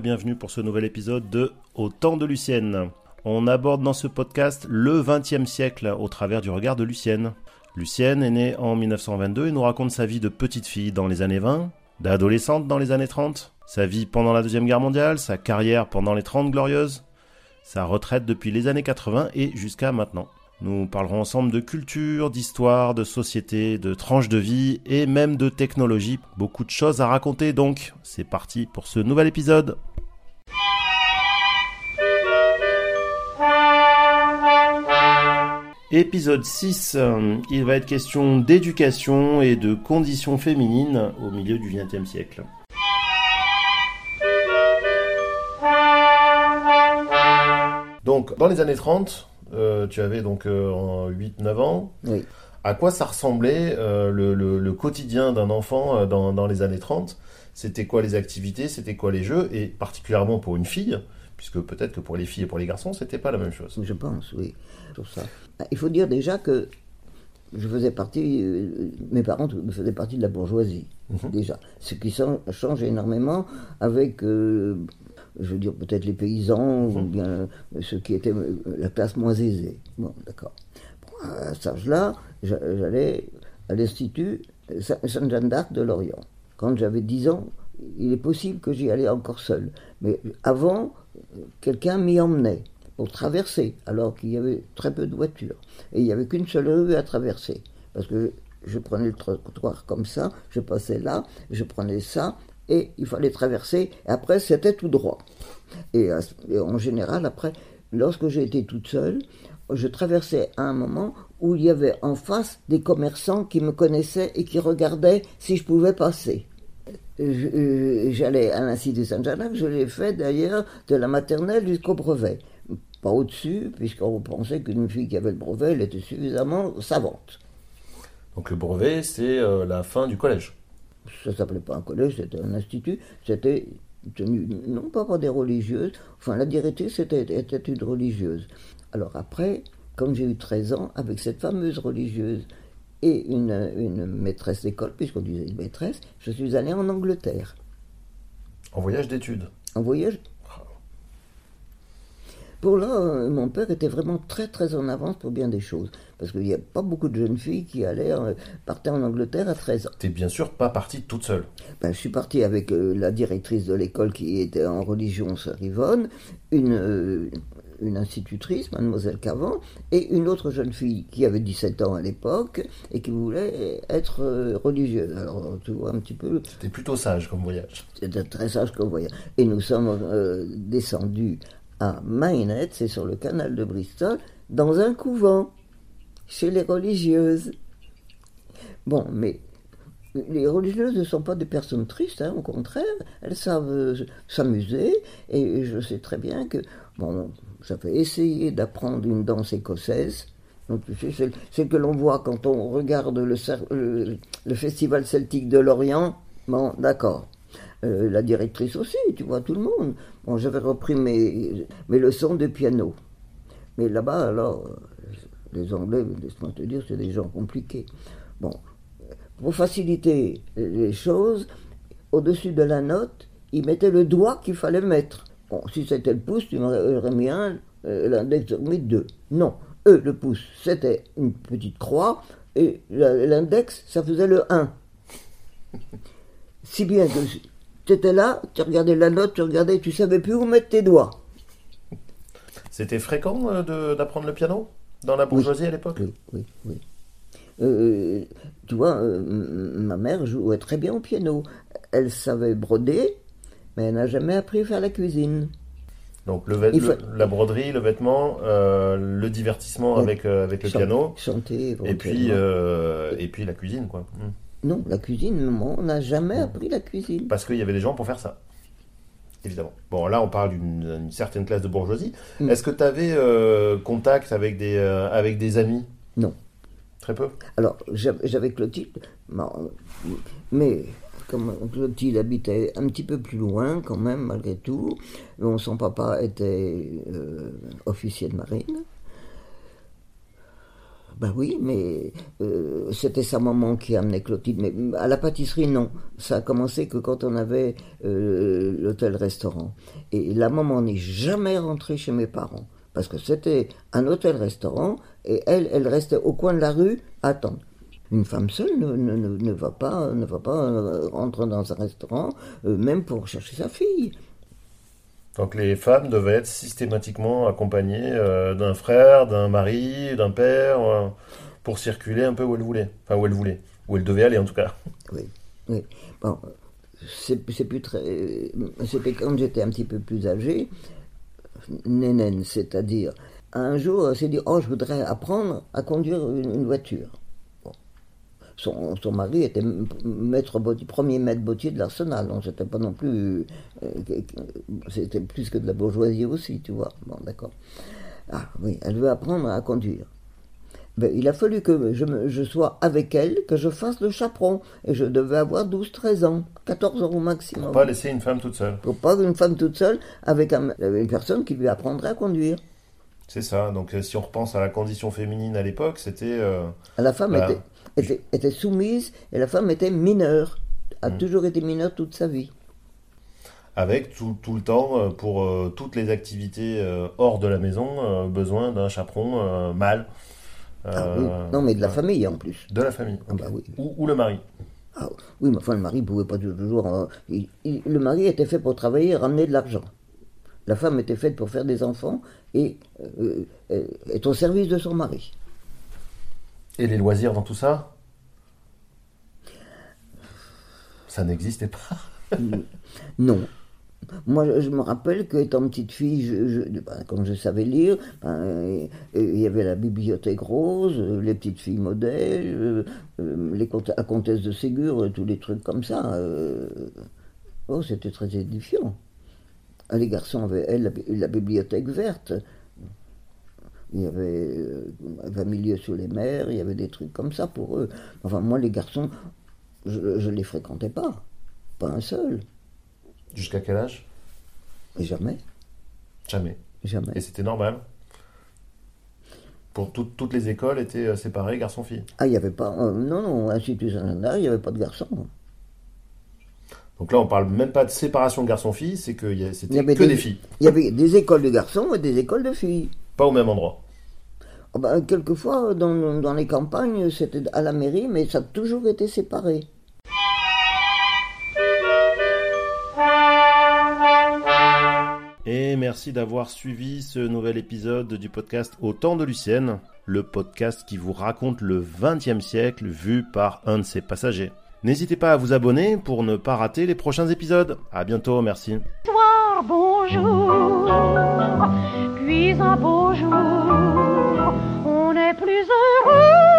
bienvenue pour ce nouvel épisode de Au temps de Lucienne. On aborde dans ce podcast le XXe siècle au travers du regard de Lucienne. Lucienne est née en 1922 et nous raconte sa vie de petite fille dans les années 20, d'adolescente dans les années 30, sa vie pendant la Deuxième Guerre mondiale, sa carrière pendant les 30 glorieuses, sa retraite depuis les années 80 et jusqu'à maintenant. Nous parlerons ensemble de culture, d'histoire, de société, de tranches de vie et même de technologie. Beaucoup de choses à raconter donc. C'est parti pour ce nouvel épisode. Épisode 6, euh, il va être question d'éducation et de conditions féminines au milieu du XXe siècle. Donc, dans les années 30, euh, tu avais donc 8-9 euh, ans. Oui. À quoi ça ressemblait euh, le, quotidien d'un enfant dans, les années 30 C'était quoi les activités? C'était quoi les jeux? Et particulièrement pour une fille, puisque peut-être que pour les filles et pour les garçons, c'était pas la même chose. Je pense, oui. ça. Il faut dire déjà que je faisais partie, mes parents faisaient partie de la bourgeoisie, mhm. déjà. Ce qui change énormément avec je veux dire peut-être les paysans ou mhm. bien ceux qui étaient euh, la classe moins aisée. Bon, d'accord. à cet âge-là, j'allais à l'Institut Sainte-Jeanne d'Arc de Lorient. Quand j'avais 10 ans, il est possible que j'y allais encore seul. Mais avant, quelqu'un m'y emmenait pour traverser, alors qu'il y avait très peu de voitures. Et il n'y avait qu'une seule rue à traverser. Parce que je prenais le trottoir comme ça, je passais là, je prenais ça, et il fallait traverser, après c'était tout droit. Et, en général, après, lorsque j'ai été toute seule, je traversais à un moment où il y avait en face des commerçants qui me connaissaient et qui regardaient si je pouvais passer. Euh, j'allais à l'Institut Saint-Jacques, je l'ai fait d'ailleurs de la maternelle jusqu'au brevet. Pas au-dessus, puisqu'on pensait qu'une fille qui avait le brevet, elle était suffisamment savante. Donc le brevet, c'est euh, la fin du collège ça s'appelait pas un collège, c'était un institut, c'était tenu non pas par des religieuses, enfin la directrice était, était une religieuse. Alors après, comme j'ai eu 13 ans, avec cette fameuse religieuse et une, une maîtresse d'école, puisqu'on disait une maîtresse, je suis allé en Angleterre. En voyage d'études En voyage pour là, euh, mon père était vraiment très très en avance pour bien des choses. Parce qu'il n'y a pas beaucoup de jeunes filles qui allaient euh, partir en Angleterre à 13 ans. T'es bien sûr pas partie toute seule ben, Je suis partie avec euh, la directrice de l'école qui était en religion à Rivonne, une, une institutrice, mademoiselle Cavant, et une autre jeune fille qui avait 17 ans à l'époque et qui voulait être religieuse. Alors tu vois un petit peu... C'était plutôt sage comme voyage. C'était très sage comme voyage. Et nous sommes descendus à Mainet, c'est sur le canal de Bristol, dans un couvent, chez les religieuses. Bon, mais les religieuses ne sont pas des personnes tristes, hein, au contraire, elles savent euh, s'amuser, et je sais très bien que, bon, j'avais essayé d'apprendre une danse écossaise, donc, c'est ce que l'on voit quand on regarde le, le Festival celtique de Lorient. Bon, d'accord. Euh, la directrice aussi, tu vois, tout le monde. Bon, j'avais repris mes, mes leçons de piano. Mais là-bas, alors, les Anglais, laisse-moi te dire, c'est des gens compliqués. Bon, pour faciliter les choses, au-dessus de la note, ils mettaient le doigt qu'il fallait mettre. Bon, si c'était le pouce, tu m'aurais mis un, euh, l'index mis deux. Non, eux, le pouce, c'était une petite croix, et l'index, ça faisait le 1. Si bien que tu étais là, tu regardais la note, tu regardais, tu savais plus où mettre tes doigts. C'était fréquent euh, d'apprendre le piano dans la bourgeoisie à l'époque? Oui, oui, oui. Euh, tu vois, euh, ma mère jouait très bien au piano. Elle savait broder, mais elle n'a jamais appris à faire la cuisine. Donc le, la broderie, le vêtement, le divertissement avec, avec le piano. Chanter, et puis, et puis la cuisine, quoi. Hmm. Non, la cuisine, on n'a jamais appris la cuisine. Parce qu'il y avait des gens pour faire ça. Évidemment. Bon, là, on parle d'une certaine classe de bourgeoisie. Mm. Est-ce que tu avais euh, contact avec des, euh, avec des amis? Non. Très peu? Alors, j'avais Clotilde, mais comme Clotilde habitait un petit peu plus loin, quand même, malgré tout, son papa était euh, officier de marine. Ben oui, mais euh, c'était sa maman qui amenait Clotilde. Mais à la pâtisserie, non. Ça a commencé que quand on avait euh, l'hôtel-restaurant. Et la maman n'est jamais rentrée chez mes parents. Parce que c'était un hôtel-restaurant et elle, elle restait au coin de la rue à attendre. Une femme seule ne, va pas, ne va pas euh, rentrer dans un restaurant, même pour chercher sa fille. Donc les femmes devaient être systématiquement accompagnées euh, d'un frère, d'un mari, d'un père, euh, pour circuler un peu où elles voulaient. Enfin, où elles voulaient. Où elles devaient aller, en tout cas. Oui, oui. Bon, c'est plus très. C'était quand j'étais un petit peu plus âgé, nénène, c'est-à-dire. Un jour, elle s'est dit Oh, je voudrais apprendre à conduire une voiture. Son, son mari était maître premier maître bottier de l'arsenal, donc c'était pas non plus. euh, c'était plus que de la bourgeoisie aussi, tu vois. Bon, d'accord. Ah oui, elle veut apprendre à conduire. Ben, il a fallu que je, me- je sois avec elle, que je fasse le chaperon. Et je devais avoir 12-13 ans, 14 ans au maximum. Pas laisser une femme toute seule. Pour pas une femme toute seule avec un- une personne qui lui apprendrait à conduire. C'est ça. Donc euh, si on repense à la condition féminine à l'époque, c'était. euh, La femme Bah. était, était, était soumise et la femme était mineure. A Mm. toujours été mineure toute sa vie. avec tout, tout le temps, euh, pour euh, toutes les activités euh, hors de la maison, euh, besoin d'un chaperon mâle. Ah oui. Non, mais de la famille en plus. De la famille. Ah bah oui. ou, ou le mari. Ah, oui, mais enfin, le mari pouvait pas toujours. il- il- le mari était fait pour travailler et ramener de l'argent. La femme était faite pour faire des enfants et être au service de son mari. Et les loisirs dans tout ça Ça n'existait pas. Non. Moi, je, me rappelle qu'étant petite fille, je, je- ben, savais lire, ben, euh, il y avait la bibliothèque rose, euh, les petites filles modèles, euh, les la comtesse de Ségur, tous les trucs comme ça. Oh, c'était très édifiant. Les garçons avaient, bi- la bibliothèque verte. Il y avait euh, 20 milieux sous les mers, il y avait des trucs comme ça pour eux. Enfin, moi, les garçons, je ne les fréquentais pas. Pas un seul. Jusqu'à quel âge? Jamais. Jamais. Jamais. Et c'était normal? Pour tout- toutes les écoles étaient euh, séparées, garçons-filles. Ah, il n'y avait pas. euh, non, non, Institut Saint-Léonard, il n'y avait pas de garçons. Donc là, on parle même pas de séparation de garçons-filles, c'est que c'était avait que des- des filles. Il y avait des écoles de garçons et des écoles de filles. Pas au même endroit. Oh, ben, quelquefois, dans, dans les campagnes, c'était à la mairie, mais ça a toujours été séparé. Et merci d'avoir suivi ce nouvel épisode du podcast Au temps de Lucienne, le podcast qui vous raconte le XXe siècle vu par un de ses passagers. N'hésitez pas à vous abonner pour ne pas rater les prochains épisodes. À bientôt, merci. bonjour, puis un beau jour, on est plus heureux.